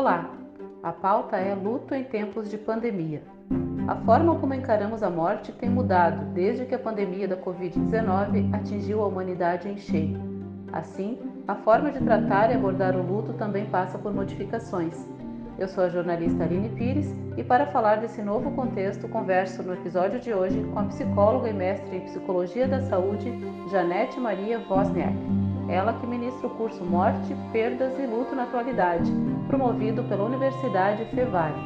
Olá! A pauta é luto em tempos de pandemia. A forma como encaramos a morte tem mudado desde que a pandemia da Covid-19 atingiu a humanidade em cheio. Assim, a forma de tratar e abordar o luto também passa por modificações. Eu sou a jornalista Aline Pires e para falar desse novo contexto, converso no episódio de hoje com a psicóloga e mestre em Psicologia da Saúde, Janete Maria Wozniak. Ela que ministra o curso Morte, Perdas e Luto na Atualidade, promovido pela Universidade Fevale.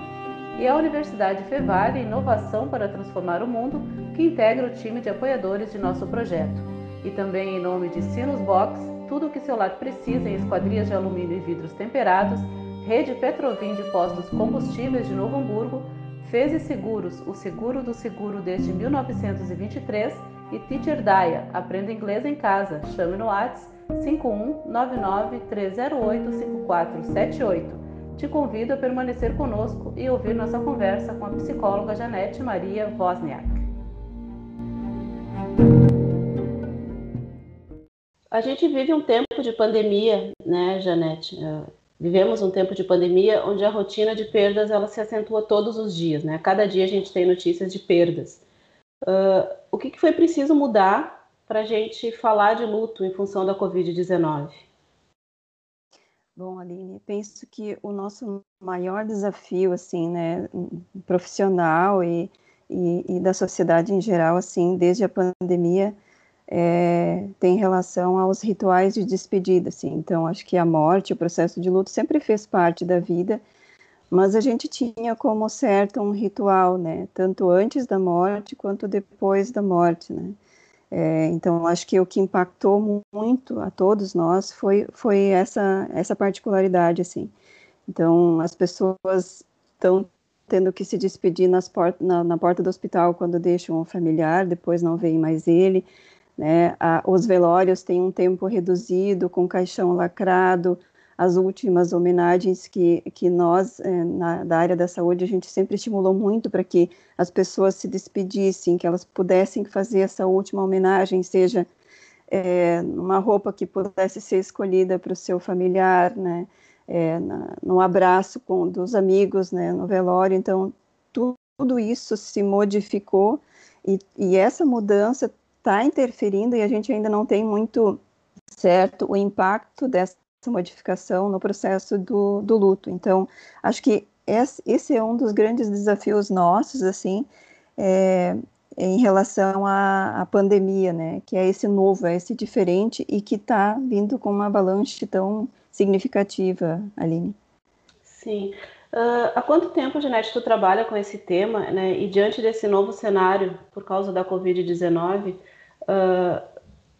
E a Universidade Fevale Inovação para Transformar o Mundo, que integra o time de apoiadores de nosso projeto. E também em nome de Sinus Box, tudo o que seu lar precisa em esquadrias de alumínio e vidros temperados, Rede Petrovim de Postos Combustíveis de Novo Hamburgo, Feze Seguros, o seguro do seguro desde 1923 e Teacher Daya, aprenda inglês em casa, chame no WhatsApp 5199-308-5478. Te convido a permanecer conosco e ouvir nossa conversa com a psicóloga Janete Maria Wozniak. A gente vive um tempo de pandemia, né, Janete? Vivemos um tempo de pandemia onde a rotina de perdas ela se acentua todos os dias, né? Cada dia a gente tem notícias de perdas. Uh, o que, que foi preciso mudar para a gente falar de luto em função da Covid-19? Bom, Aline, penso que o nosso maior desafio, assim, né, profissional e, e, e da sociedade em geral, assim, desde a pandemia, é, tem relação aos rituais de despedida, assim. Então, acho que a morte, o processo de luto sempre fez parte da vida, mas a gente tinha como certo um ritual, né? Tanto antes da morte quanto depois da morte, né? É, então, acho que o que impactou muito a todos nós foi, foi essa, essa particularidade, assim. Então, as pessoas estão tendo que se despedir port na, na porta do hospital quando deixam o familiar, depois não veem mais ele, né? A, os velórios têm um tempo reduzido, com caixão lacrado. As últimas homenagens que, que nós, é, na, da área da saúde, a gente sempre estimulou muito para que as pessoas se despedissem, que elas pudessem fazer essa última homenagem, seja é, uma roupa que pudesse ser escolhida para o seu familiar, né? É, na, no abraço com dos amigos, né? No velório. Então, tu, tudo isso se modificou e, e essa mudança está interferindo e a gente ainda não tem muito certo o impacto dessa modificação no processo do, do luto. Então, acho que esse é um dos grandes desafios nossos, assim, é, em relação à, à, pandemia, né? Que é esse novo, é esse diferente e que está vindo com uma avalanche tão significativa, Aline. Sim. Uh, há quanto tempo, Janete, tu trabalha com esse tema, né? E diante desse novo cenário, por causa da Covid-19, Uh,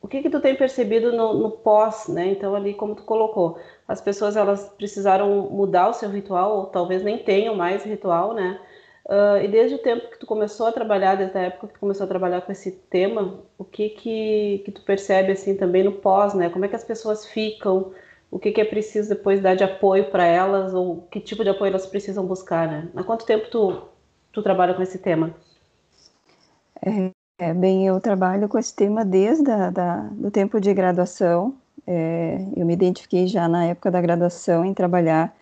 o que que tu tem percebido no, no, pós, né? Então ali como tu colocou, as pessoas elas precisaram mudar o seu ritual ou talvez nem tenham mais ritual, né? Uh, e desde o tempo que tu começou a trabalhar, desde a época que tu começou a trabalhar com esse tema, o que que, que tu percebe assim também no pós, né? Como é que as pessoas ficam? O que que é preciso depois dar de apoio para elas ou que tipo de apoio elas precisam buscar, né? Há quanto tempo tu tu trabalha com esse tema? É, é, bem, eu trabalho com esse tema desde a, da, do tempo de graduação. É, eu me identifiquei já na época da graduação em trabalhar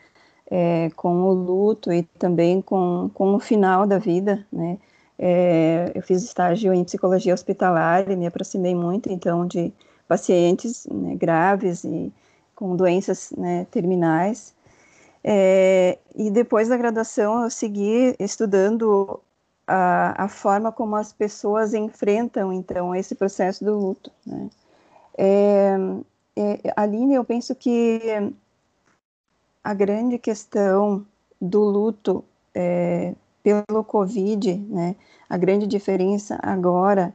é, com o luto e também com, com o final da vida, né? É, eu fiz estágio em psicologia hospitalar e me aproximei muito, então, de pacientes né, graves e com doenças né, terminais. É, e depois da graduação eu segui estudando a, a forma como as pessoas enfrentam, então, esse processo do luto. Né? É, é, Aline, eu penso que a grande questão do luto é, pelo Covid, né, a grande diferença agora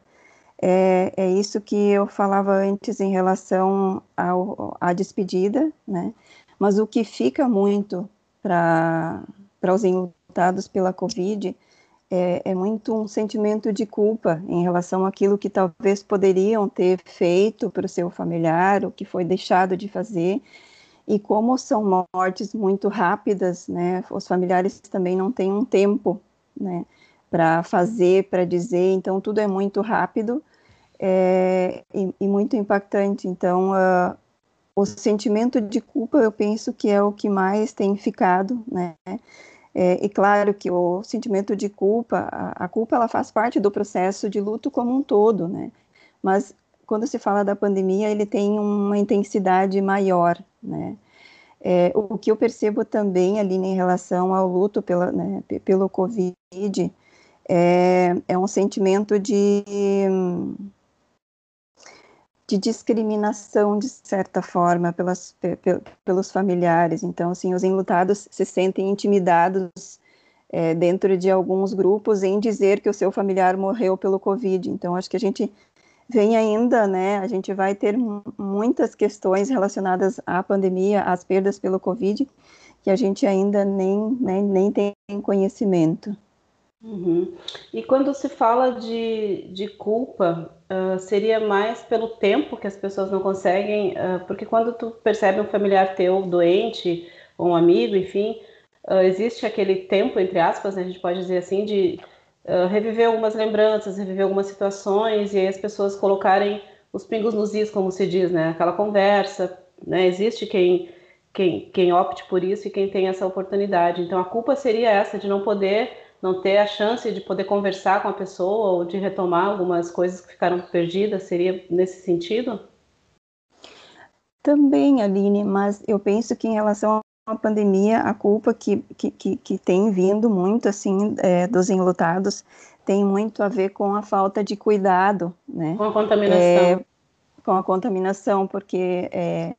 é, é, isso que eu falava antes em relação ao, à despedida, né, mas o que fica muito para os enlutados pela Covid é, é, muito um sentimento de culpa em relação àquilo que talvez poderiam ter feito para o seu familiar, o que foi deixado de fazer. E como são mortes muito rápidas, né, os familiares também não têm um tempo, né, para fazer, para dizer, então tudo é muito rápido é, e, e, muito impactante. Então, uh, o sentimento de culpa, eu penso que é o que mais tem ficado, né? É, e claro que o sentimento de culpa, a, a, culpa ela faz parte do processo de luto como um todo, né? Mas quando se fala da pandemia, ele tem uma intensidade maior, né? É, o que eu percebo também ali em relação ao luto pela, né, pelo Covid é, é um sentimento de de discriminação, de certa forma, pelas, pelos familiares. Então, assim, os enlutados se sentem intimidados é, dentro de alguns grupos em dizer que o seu familiar morreu pelo Covid. Então, acho que a gente vem ainda, né, a gente vai ter muitas questões relacionadas à pandemia, às perdas pelo Covid, que a gente ainda nem, nem, nem tem conhecimento. Uhum. E quando se fala de, de culpa, uh, seria mais pelo tempo que as pessoas não conseguem, uh, porque quando tu percebe um familiar teu doente, ou um amigo, enfim, uh, existe aquele tempo, entre aspas, né, a gente pode dizer assim, de reviver algumas lembranças, reviver algumas situações, e aí as pessoas colocarem os pingos nos is, como se diz, né, aquela conversa, né, existe quem, quem, quem opte por isso e quem tem essa oportunidade. Então a culpa seria essa, de não poder não ter a chance de poder conversar com a pessoa ou de retomar algumas coisas que ficaram perdidas? Seria nesse sentido? Também, Aline, mas eu penso que em relação à pandemia, a culpa que, que, que, que tem vindo muito, assim, é, dos enlutados, tem muito a ver com a falta de cuidado, né? Com a contaminação. É, com a contaminação, porque é,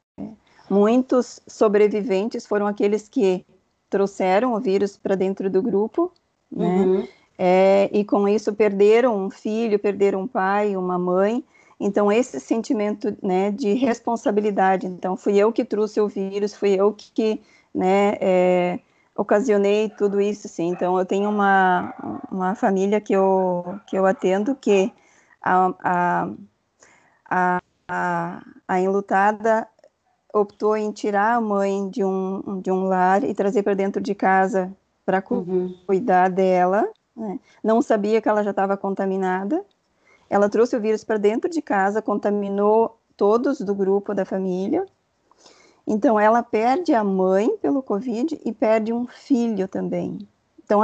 muitos sobreviventes foram aqueles que trouxeram o vírus para dentro do grupo né? Uhum. É, e com isso perderam um filho, perderam um pai, uma mãe. Então esse sentimento, né, de responsabilidade. Então fui eu que trouxe o vírus, fui eu que, né, é, ocasionei tudo isso, sim. Então eu tenho uma, uma família que eu que eu atendo que a, a, a, a, a enlutada optou em tirar a mãe de um, de um lar e trazer para dentro de casa para uhum. cuidar dela, né? não sabia que ela já estava contaminada. Ela trouxe o vírus para dentro de casa, contaminou todos do grupo da família. Então, ela perde a mãe pelo Covid e perde um filho também. Então,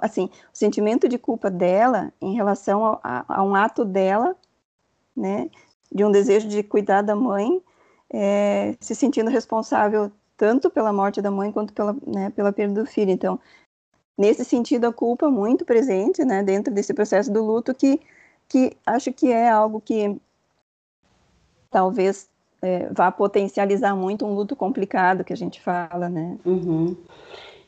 assim, o sentimento de culpa dela em relação a, a, um ato dela, né, de um desejo de cuidar da mãe, é, se sentindo responsável tanto pela morte da mãe quanto pela, né, pela perda do filho. Então, nesse sentido, a culpa muito presente, né, dentro desse processo do luto, que, que acho que é algo que talvez é, vá potencializar muito um luto complicado que a gente fala, né. Uhum.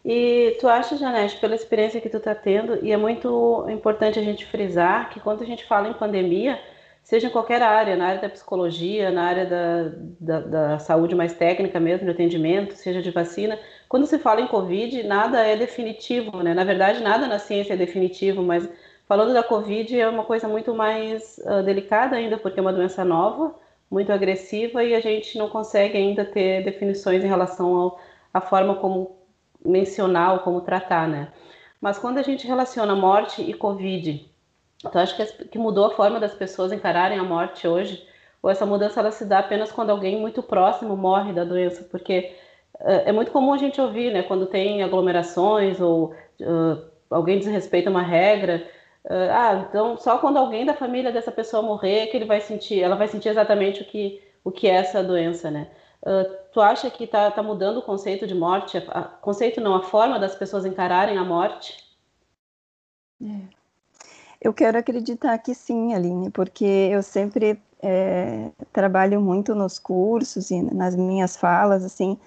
E tu acha, Janete, pela experiência que tu está tendo, e é muito importante a gente frisar que quando a gente fala em pandemia, seja em qualquer área, na área da psicologia, na área da, da, da, saúde mais técnica mesmo, de atendimento, seja de vacina. Quando se fala em Covid, nada é definitivo, né? Na verdade, nada na ciência é definitivo, mas falando da Covid é uma coisa muito mais uh, delicada ainda, porque é uma doença nova, muito agressiva e a gente não consegue ainda ter definições em relação à forma como mencionar ou como tratar, né? Mas quando a gente relaciona morte e Covid então, acho que, que mudou a forma das pessoas encararem a morte hoje, ou essa mudança ela se dá apenas quando alguém muito próximo morre da doença, porque uh, é muito comum a gente ouvir, né, quando tem aglomerações ou uh, alguém desrespeita uma regra, uh, ah, então só quando alguém da família dessa pessoa morrer que ele vai sentir, ela vai sentir exatamente o que o que é essa doença, né? tu acha que está tá mudando o conceito de morte, a, a, conceito não, a forma das pessoas encararem a morte? É. Eu quero acreditar que sim, Aline, porque eu sempre é, trabalho muito nos cursos e nas minhas falas, assim,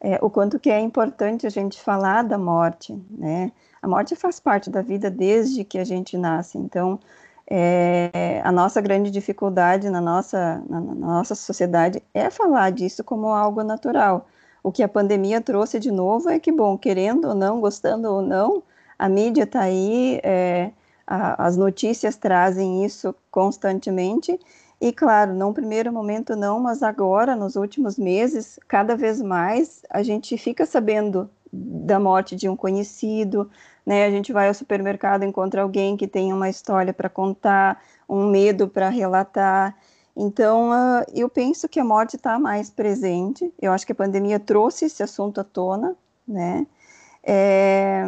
é, o quanto que é importante a gente falar da morte, né? A morte faz parte da vida desde que a gente nasce, então é, a nossa grande dificuldade na nossa, na, na nossa sociedade é falar disso como algo natural. O que a pandemia trouxe de novo é que, bom, querendo ou não, gostando ou não, a mídia está aí é, a, as notícias trazem isso constantemente. E, claro, num primeiro momento não, mas agora, nos últimos meses, cada vez mais a gente fica sabendo da morte de um conhecido, né? A gente vai ao supermercado, encontra alguém que tem uma história para contar, um medo para relatar. Então, uh, eu penso que a morte está mais presente. Eu acho que a pandemia trouxe esse assunto à tona, né? É,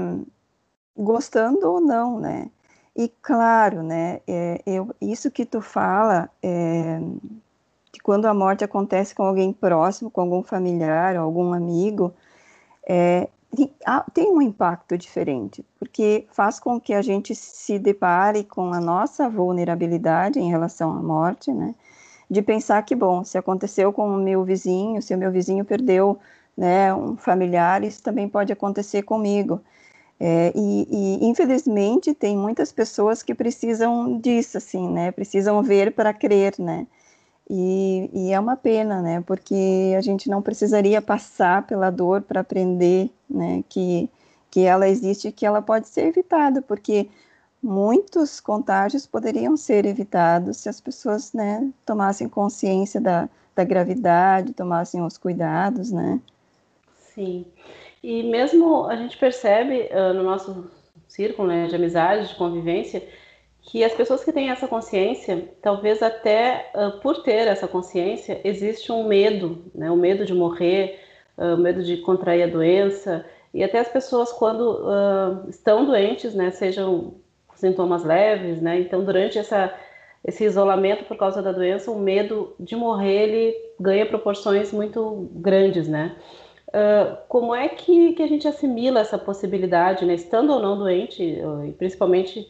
gostando ou não, né? E claro, né? É, eu, isso que tu fala, é, que quando a morte acontece com alguém próximo, com algum familiar, algum amigo, é, tem um impacto diferente, porque faz com que a gente se depare com a nossa vulnerabilidade em relação à morte, né? De pensar que, bom, se aconteceu com o meu vizinho, se o meu vizinho perdeu né, um familiar, isso também pode acontecer comigo. É, e, e, infelizmente tem muitas pessoas que precisam disso, assim, né? Precisam ver para crer, né? E, e, é uma pena, né? Porque a gente não precisaria passar pela dor para aprender, né? Que, que ela existe que ela pode ser evitada, porque muitos contágios poderiam ser evitados se as pessoas, né, tomassem consciência da, da gravidade, tomassem os cuidados, né? Sim. E mesmo a gente percebe uh, no nosso círculo né, de amizade, de convivência, que as pessoas que têm essa consciência, talvez até uh, por ter essa consciência, existe um medo, né, o medo de morrer, uh, o medo de contrair a doença, e até as pessoas quando estão doentes, né, sejam sintomas leves, né, então durante essa, esse isolamento por causa da doença, o medo de morrer ele ganha proporções muito grandes, né. Como é que, que a gente assimila essa possibilidade, né, estando ou não doente, e principalmente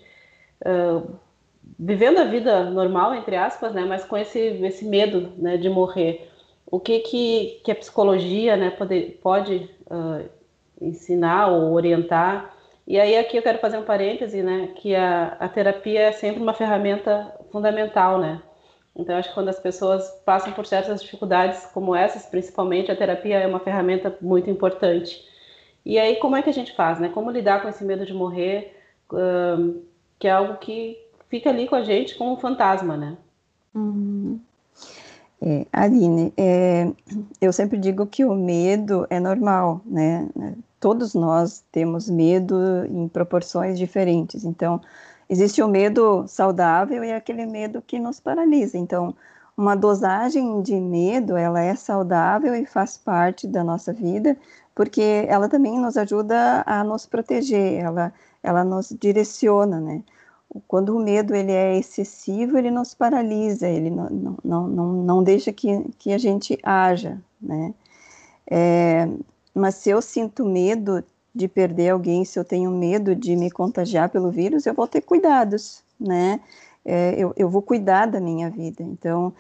vivendo a vida normal, entre aspas, né, mas com esse, esse medo né, de morrer. O que, que, que a psicologia né, pode, pode uh, ensinar ou orientar? E aí aqui eu quero fazer um parêntese, né, que a, a terapia é sempre uma ferramenta fundamental, né? Então, acho que quando as pessoas passam por certas dificuldades como essas, principalmente, a terapia é uma ferramenta muito importante. E aí, como é que a gente faz, né? Como lidar com esse medo de morrer? Uh, que é algo que fica ali com a gente como um fantasma, né? Uhum. É, Aline, é, eu sempre digo que o medo é normal, né? Todos nós temos medo em proporções diferentes. Então, existe o medo saudável e aquele medo que nos paralisa. Então, uma dosagem de medo, ela é saudável e faz parte da nossa vida, porque ela também nos ajuda a nos proteger, ela ela nos direciona, né? Quando o medo ele é excessivo, ele nos paralisa, ele não, não, não, não deixa que, que a gente haja, né? É, mas se eu sinto medo de perder alguém, se eu tenho medo de me contagiar pelo vírus, eu vou ter cuidados, né? É, eu, eu vou cuidar da minha vida. Então,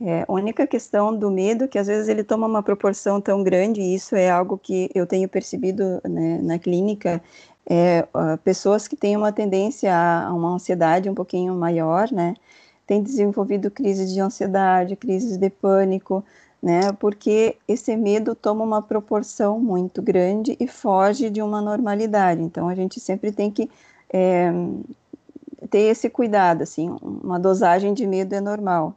é, a única questão do medo é que às vezes ele toma uma proporção tão grande, e isso é algo que eu tenho percebido né, na clínica, é, pessoas que têm uma tendência a, uma ansiedade um pouquinho maior, né, têm desenvolvido crises de ansiedade, crises de pânico, né, porque esse medo toma uma proporção muito grande e foge de uma normalidade. Então, a gente sempre tem que é, ter esse cuidado, assim, uma dosagem de medo é normal.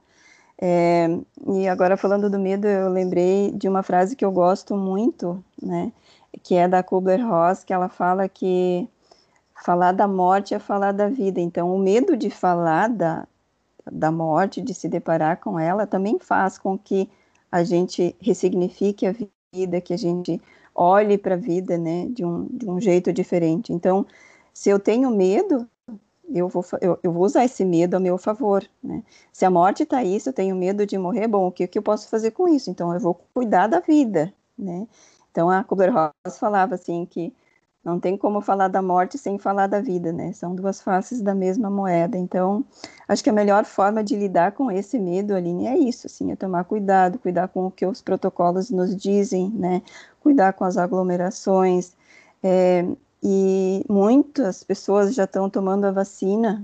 É, e agora falando do medo, eu lembrei de uma frase que eu gosto muito, né, que é da Kubler-Ross, que ela fala que falar da morte é falar da vida. Então, o medo de falar da, da morte, de se deparar com ela, também faz com que a gente ressignifique a vida, que a gente olhe para a vida, né, de um, de um jeito diferente. Então, se eu tenho medo, eu vou, eu, eu vou usar esse medo a meu favor, né? Se a morte está aí, se eu tenho medo de morrer, bom, o que, que eu posso fazer com isso? Então, eu vou cuidar da vida, né? Então a Kubler-Ross falava assim que não tem como falar da morte sem falar da vida, né? São duas faces da mesma moeda. Então, acho que a melhor forma de lidar com esse medo, Aline, é isso, assim, é tomar cuidado, cuidar com o que os protocolos nos dizem, né? Cuidar com as aglomerações. É, e muitas pessoas já estão tomando a vacina,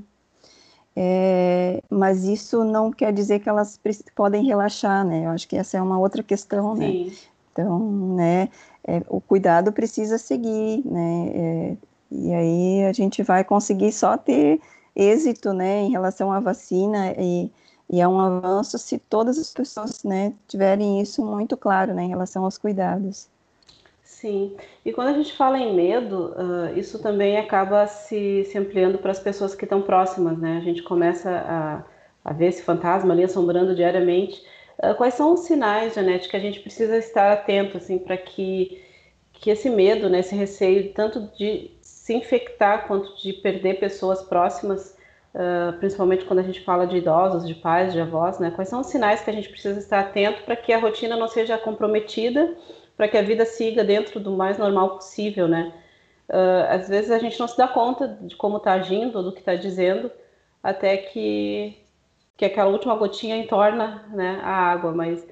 é, mas isso não quer dizer que elas podem relaxar, né? Eu acho que essa é uma outra questão, né? Sim. né? Então, né, é, o cuidado precisa seguir, né, é, e aí a gente vai conseguir só ter êxito, né, em relação à vacina e, e é um avanço se todas as pessoas, né, tiverem isso muito claro, né, em relação aos cuidados. Sim, e quando a gente fala em medo, uh, isso também acaba se, se ampliando para as pessoas que estão próximas, né? A gente começa a, a ver esse fantasma ali assombrando diariamente. Uh, quais são os sinais, Janete, que a gente precisa estar atento, assim, para que, que esse medo, né, esse receio, tanto de se infectar quanto de perder pessoas próximas, uh, principalmente quando a gente fala de idosos, de pais, de avós, né? Quais são os sinais que a gente precisa estar atento para que a rotina não seja comprometida, para que a vida siga dentro do mais normal possível, né? Uh, às vezes a gente não se dá conta de como está agindo, do que está dizendo, até que, que aquela última gotinha entorna né, a água, mas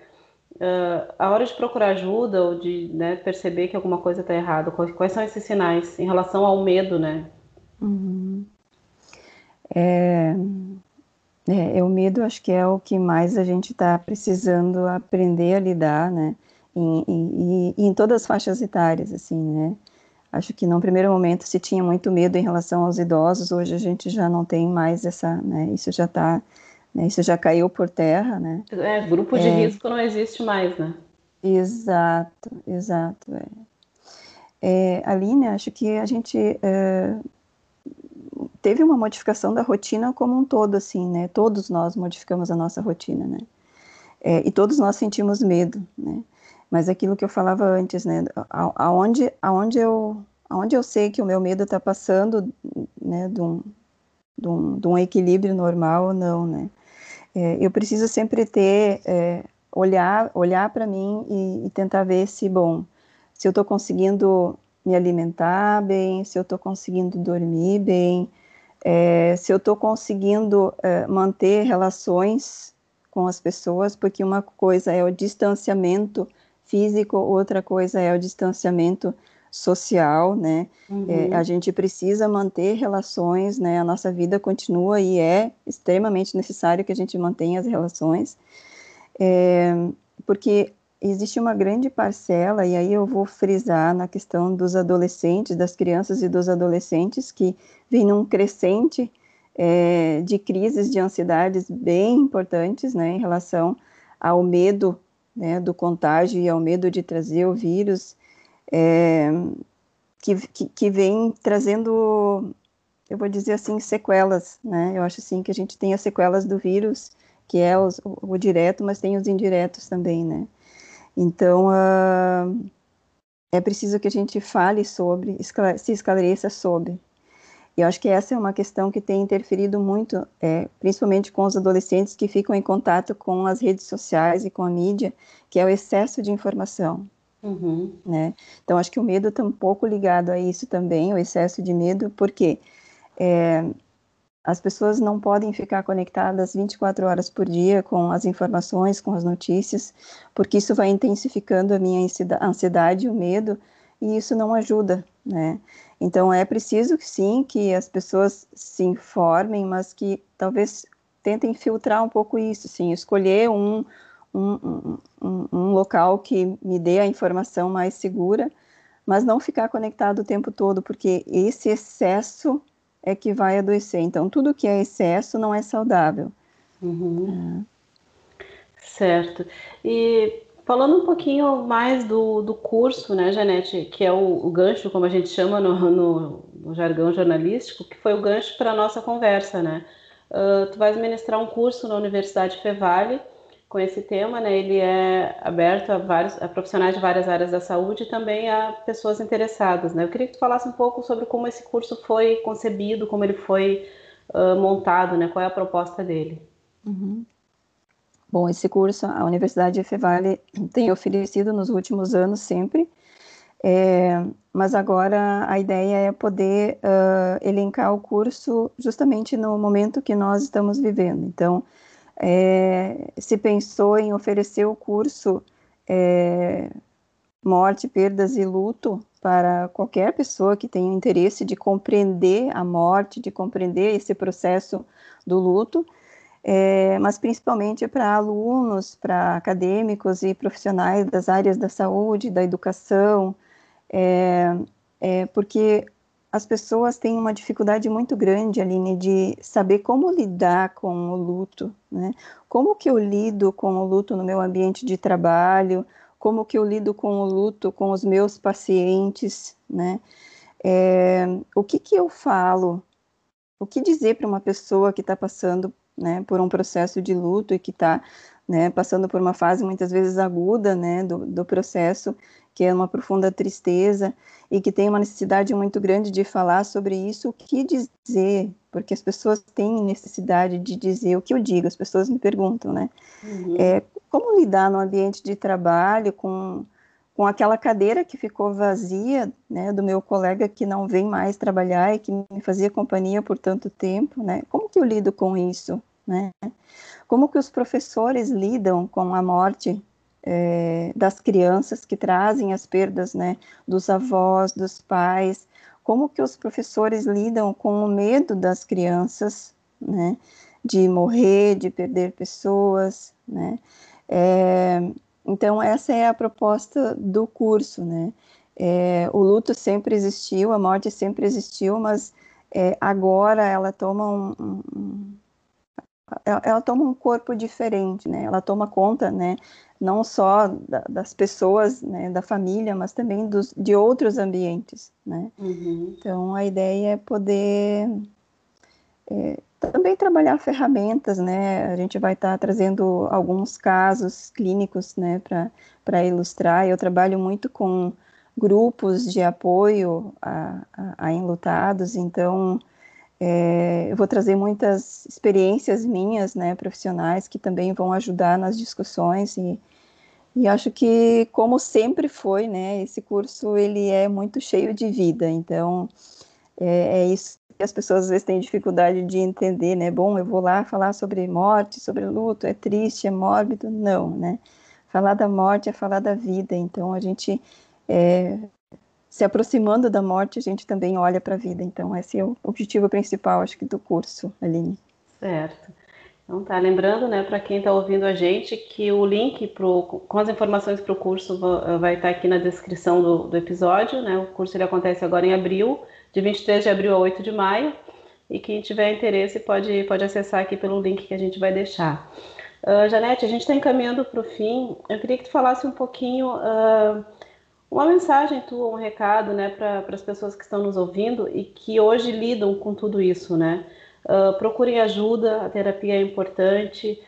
uh, a hora de procurar ajuda ou de né, perceber que alguma coisa está errada, quais, são esses sinais em relação ao medo, né? Uhum. É, é, é, o medo acho que é o que mais a gente está precisando aprender a lidar, né? E, em todas as faixas etárias, assim, né? Acho que num primeiro momento se tinha muito medo em relação aos idosos, hoje a gente já não tem mais essa, né? Isso já está, isso já caiu por terra, né? É, grupo de é, risco não existe mais, né? Exato, exato. É. É, Aline, acho que a gente é, teve uma modificação da rotina como um todo, assim, né? Todos nós modificamos a nossa rotina, né? É, e todos nós sentimos medo, né? Mas aquilo que eu falava antes, né? Aonde, aonde, eu, aonde eu sei que o meu medo está passando, né? De um, de, um, de um equilíbrio normal ou não, né? É, eu preciso sempre ter, é, olhar, olhar para mim e, e, tentar ver se, bom, se eu estou conseguindo me alimentar bem, se eu estou conseguindo dormir bem, é, se eu estou conseguindo é, manter relações com as pessoas, porque uma coisa é o distanciamento físico, outra coisa é o distanciamento social, né? Uhum. É, a gente precisa manter relações, né? A nossa vida continua e é extremamente necessário que a gente mantenha as relações, é, porque existe uma grande parcela, e aí eu vou frisar na questão dos adolescentes, das crianças e dos adolescentes, que vem num crescente é, de crises de ansiedades bem importantes, né? Em relação ao medo né, do contágio e ao medo de trazer o vírus, é, que, que, que, vem trazendo, eu vou dizer assim, sequelas, né? Eu acho assim que a gente tem as sequelas do vírus, que é os, o, o, direto, mas tem os indiretos também, né? Então, uh, é preciso que a gente fale sobre, se esclareça sobre, e eu acho que essa é uma questão que tem interferido muito, é, principalmente com os adolescentes que ficam em contato com as redes sociais e com a mídia, que é o excesso de informação. Uhum. Né? Então, acho que o medo está um pouco ligado a isso também, o excesso de medo, porque é, as pessoas não podem ficar conectadas 24 horas por dia com as informações, com as notícias, porque isso vai intensificando a minha ansiedade, o medo, e isso não ajuda, né? Então é preciso sim que as pessoas se informem, mas que talvez tentem filtrar um pouco isso, sim, escolher um, um, um, um local que me dê a informação mais segura, mas não ficar conectado o tempo todo, porque esse excesso é que vai adoecer. Então, tudo que é excesso não é saudável. Uhum. É. Certo. E Falando um pouquinho mais do, do curso, né, Janete, que é o, o gancho, como a gente chama no, no, no, jargão jornalístico, que foi o gancho para a nossa conversa, né? Uh, tu vais ministrar um curso na Universidade Fevale com esse tema, né? Ele é aberto a vários a profissionais de várias áreas da saúde e também a pessoas interessadas, né? Eu queria que tu falasse um pouco sobre como esse curso foi concebido, como ele foi uh, montado, né? Qual é a proposta dele? Uhum. Bom, esse curso a Universidade Fevale tem oferecido nos últimos anos sempre, é, mas agora a ideia é poder uh, elencar o curso justamente no momento que nós estamos vivendo. Então, é, se pensou em oferecer o curso é, Morte, Perdas e Luto para qualquer pessoa que tenha interesse de compreender a morte, de compreender esse processo do luto, é, mas principalmente para alunos, para acadêmicos e profissionais das áreas da saúde, da educação, é, é, porque as pessoas têm uma dificuldade muito grande, Aline, de saber como lidar com o luto, né? Como que eu lido com o luto no meu ambiente de trabalho, como que eu lido com o luto com os meus pacientes, né? É, o que que eu falo? O que dizer para uma pessoa que está passando né, por um processo de luto e que está né, passando por uma fase muitas vezes aguda, né, do, do processo, que é uma profunda tristeza e que tem uma necessidade muito grande de falar sobre isso, o que dizer, porque as pessoas têm necessidade de dizer o que eu digo, as pessoas me perguntam, né, uhum. é, como lidar no ambiente de trabalho com com aquela cadeira que ficou vazia, né, do meu colega que não vem mais trabalhar e que me fazia companhia por tanto tempo, né? Como que eu lido com isso, né? Como que os professores lidam com a morte é, das crianças que trazem as perdas, né, dos avós, dos pais? Como que os professores lidam com o medo das crianças, né, de morrer, de perder pessoas, né? É, então, essa é a proposta do curso, né? É, o luto sempre existiu, a morte sempre existiu, mas é, agora ela toma um, um, ela, ela, toma um corpo diferente, né? Ela toma conta, né? Não só da, das pessoas, né? Da família, mas também dos, de outros ambientes, né? Uhum. Então a ideia é poder é, também trabalhar ferramentas, né? A gente vai estar tá trazendo alguns casos clínicos, né, para ilustrar. Eu trabalho muito com grupos de apoio a, a, a enlutados, então é, eu vou trazer muitas experiências minhas, né, profissionais, que também vão ajudar nas discussões e, e acho que, como sempre foi, né, esse curso ele é muito cheio de vida, então é, é isso as pessoas às vezes têm dificuldade de entender, né? Bom, eu vou lá falar sobre morte, sobre luto, é triste, é mórbido? Não, né? Falar da morte é falar da vida, então a gente, é, se aproximando da morte, a gente também olha para a vida, então esse é o objetivo principal, acho que, do curso, Aline. Certo. Então tá, lembrando, né, para quem está ouvindo a gente, que o link pro, com as informações para o curso vai estar tá aqui na descrição do, do episódio, né? O curso ele acontece agora em abril, de 23 de abril a 8 de maio. E quem tiver interesse pode, pode acessar aqui pelo link que a gente vai deixar. Uh, Janete, a gente está encaminhando para o fim. Eu queria que tu falasse um pouquinho, uh, uma mensagem tua, um recado, né, para as pessoas que estão nos ouvindo e que hoje lidam com tudo isso, né? Uh, procurem ajuda, a terapia é importante.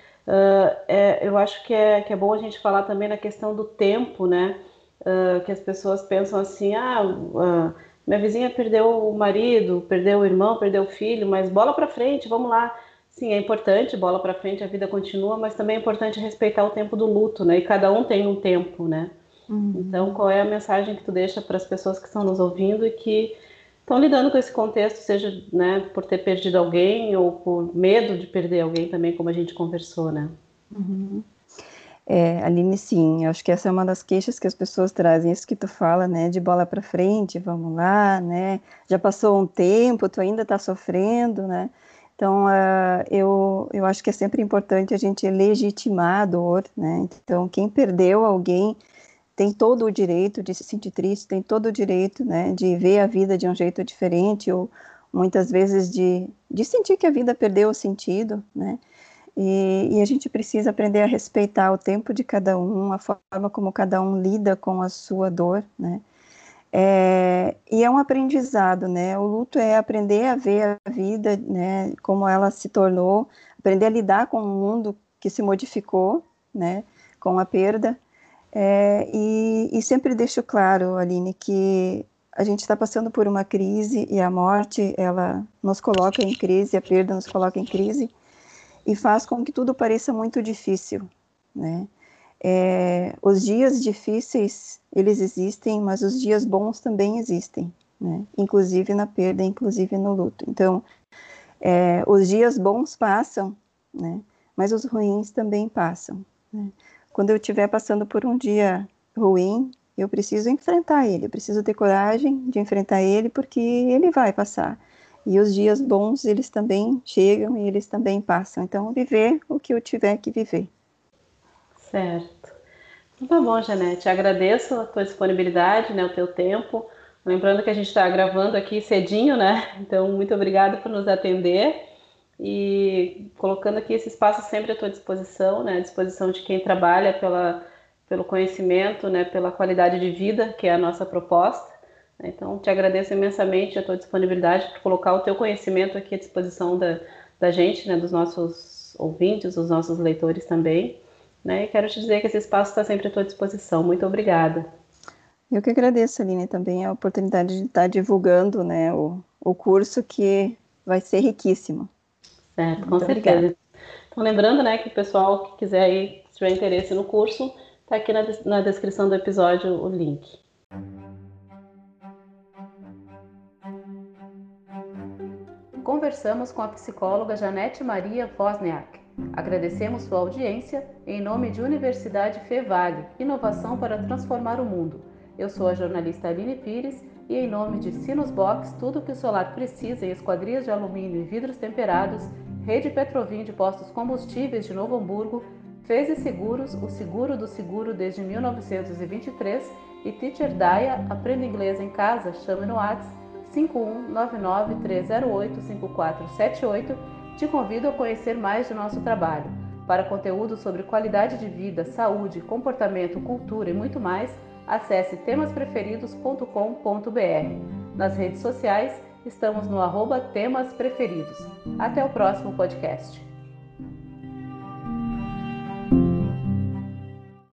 É, eu acho que é, que é bom a gente falar também na questão do tempo, né? que as pessoas pensam assim, ah, minha vizinha perdeu o marido, perdeu o irmão, perdeu o filho, mas bola para frente, vamos lá. Sim, é importante, bola para frente, a vida continua, mas também é importante respeitar o tempo do luto, né? E cada um tem um tempo, né? Uhum. Então, qual é a mensagem que tu deixa para as pessoas que estão nos ouvindo e que estão lidando com esse contexto, seja né, por ter perdido alguém ou por medo de perder alguém também, como a gente conversou, né? Uhum. É, Aline, sim, eu acho que essa é uma das queixas que as pessoas trazem, isso que tu fala, né, de bola para frente, vamos lá, né, já passou um tempo, tu ainda está sofrendo, né, então uh, eu, eu acho que é sempre importante a gente legitimar a dor, né, então quem perdeu alguém tem todo o direito de se sentir triste, tem todo o direito, né, de ver a vida de um jeito diferente, ou muitas vezes de, de sentir que a vida perdeu o sentido, né, e, e, a gente precisa aprender a respeitar o tempo de cada um, a forma como cada um lida com a sua dor, né? É, e é um aprendizado, né? O luto é aprender a ver a vida, né? Como ela se tornou, aprender a lidar com o mundo que se modificou, né? Com a perda. É, e, e sempre deixo claro, Aline, que a gente está passando por uma crise e a morte, ela nos coloca em crise, a perda nos coloca em crise e faz com que tudo pareça muito difícil, né? É, os dias difíceis, eles existem, mas os dias bons também existem, né? Inclusive na perda, inclusive no luto. Então, é, os dias bons passam, né? Mas os ruins também passam. Né? Quando eu estiver passando por um dia ruim, eu preciso enfrentar ele, eu preciso ter coragem de enfrentar ele, porque ele vai passar. E os dias bons, eles também chegam e eles também passam. Então, viver o que eu tiver que viver. Certo. Então, tá bom, Janete. Agradeço a tua disponibilidade, né, o teu tempo. Lembrando que a gente está gravando aqui cedinho, né? Então, muito obrigada por nos atender e colocando aqui esse espaço sempre à tua disposição, né? À disposição de quem trabalha pela, pelo conhecimento, né? Pela qualidade de vida, que é a nossa proposta. Então, te agradeço imensamente a tua disponibilidade por colocar o teu conhecimento aqui à disposição da, da gente, né, dos nossos ouvintes, os nossos leitores também. Né? E quero te dizer que esse espaço está sempre à tua disposição. Muito obrigada. Eu que agradeço, Aline, também a oportunidade de estar divulgando né, o, o curso que vai ser riquíssimo. Certo, Muito com certeza. Obrigada. Então, lembrando né, que o pessoal que quiser aí, se tiver interesse no curso, está aqui na, na descrição do episódio o link. Conversamos com a psicóloga Janete Maria Wozniak. Agradecemos sua audiência em nome de Universidade Fevale, inovação para transformar o mundo. Eu sou a jornalista Aline Pires e em nome de Sinus Box, tudo que o solar precisa em esquadrias de alumínio e vidros temperados, Rede Petrovim de Postos Combustíveis de Novo Hamburgo, Feze Seguros, o seguro do seguro desde 1923 e Teacher Daya, aprenda inglês em casa, chame no WhatsApp 51993085478. Te convido a conhecer mais do nosso trabalho. Para conteúdo sobre qualidade de vida, saúde, comportamento, cultura e muito mais, acesse temaspreferidos.com.br. Nas redes sociais, estamos no arroba Temas Preferidos. Até o próximo podcast.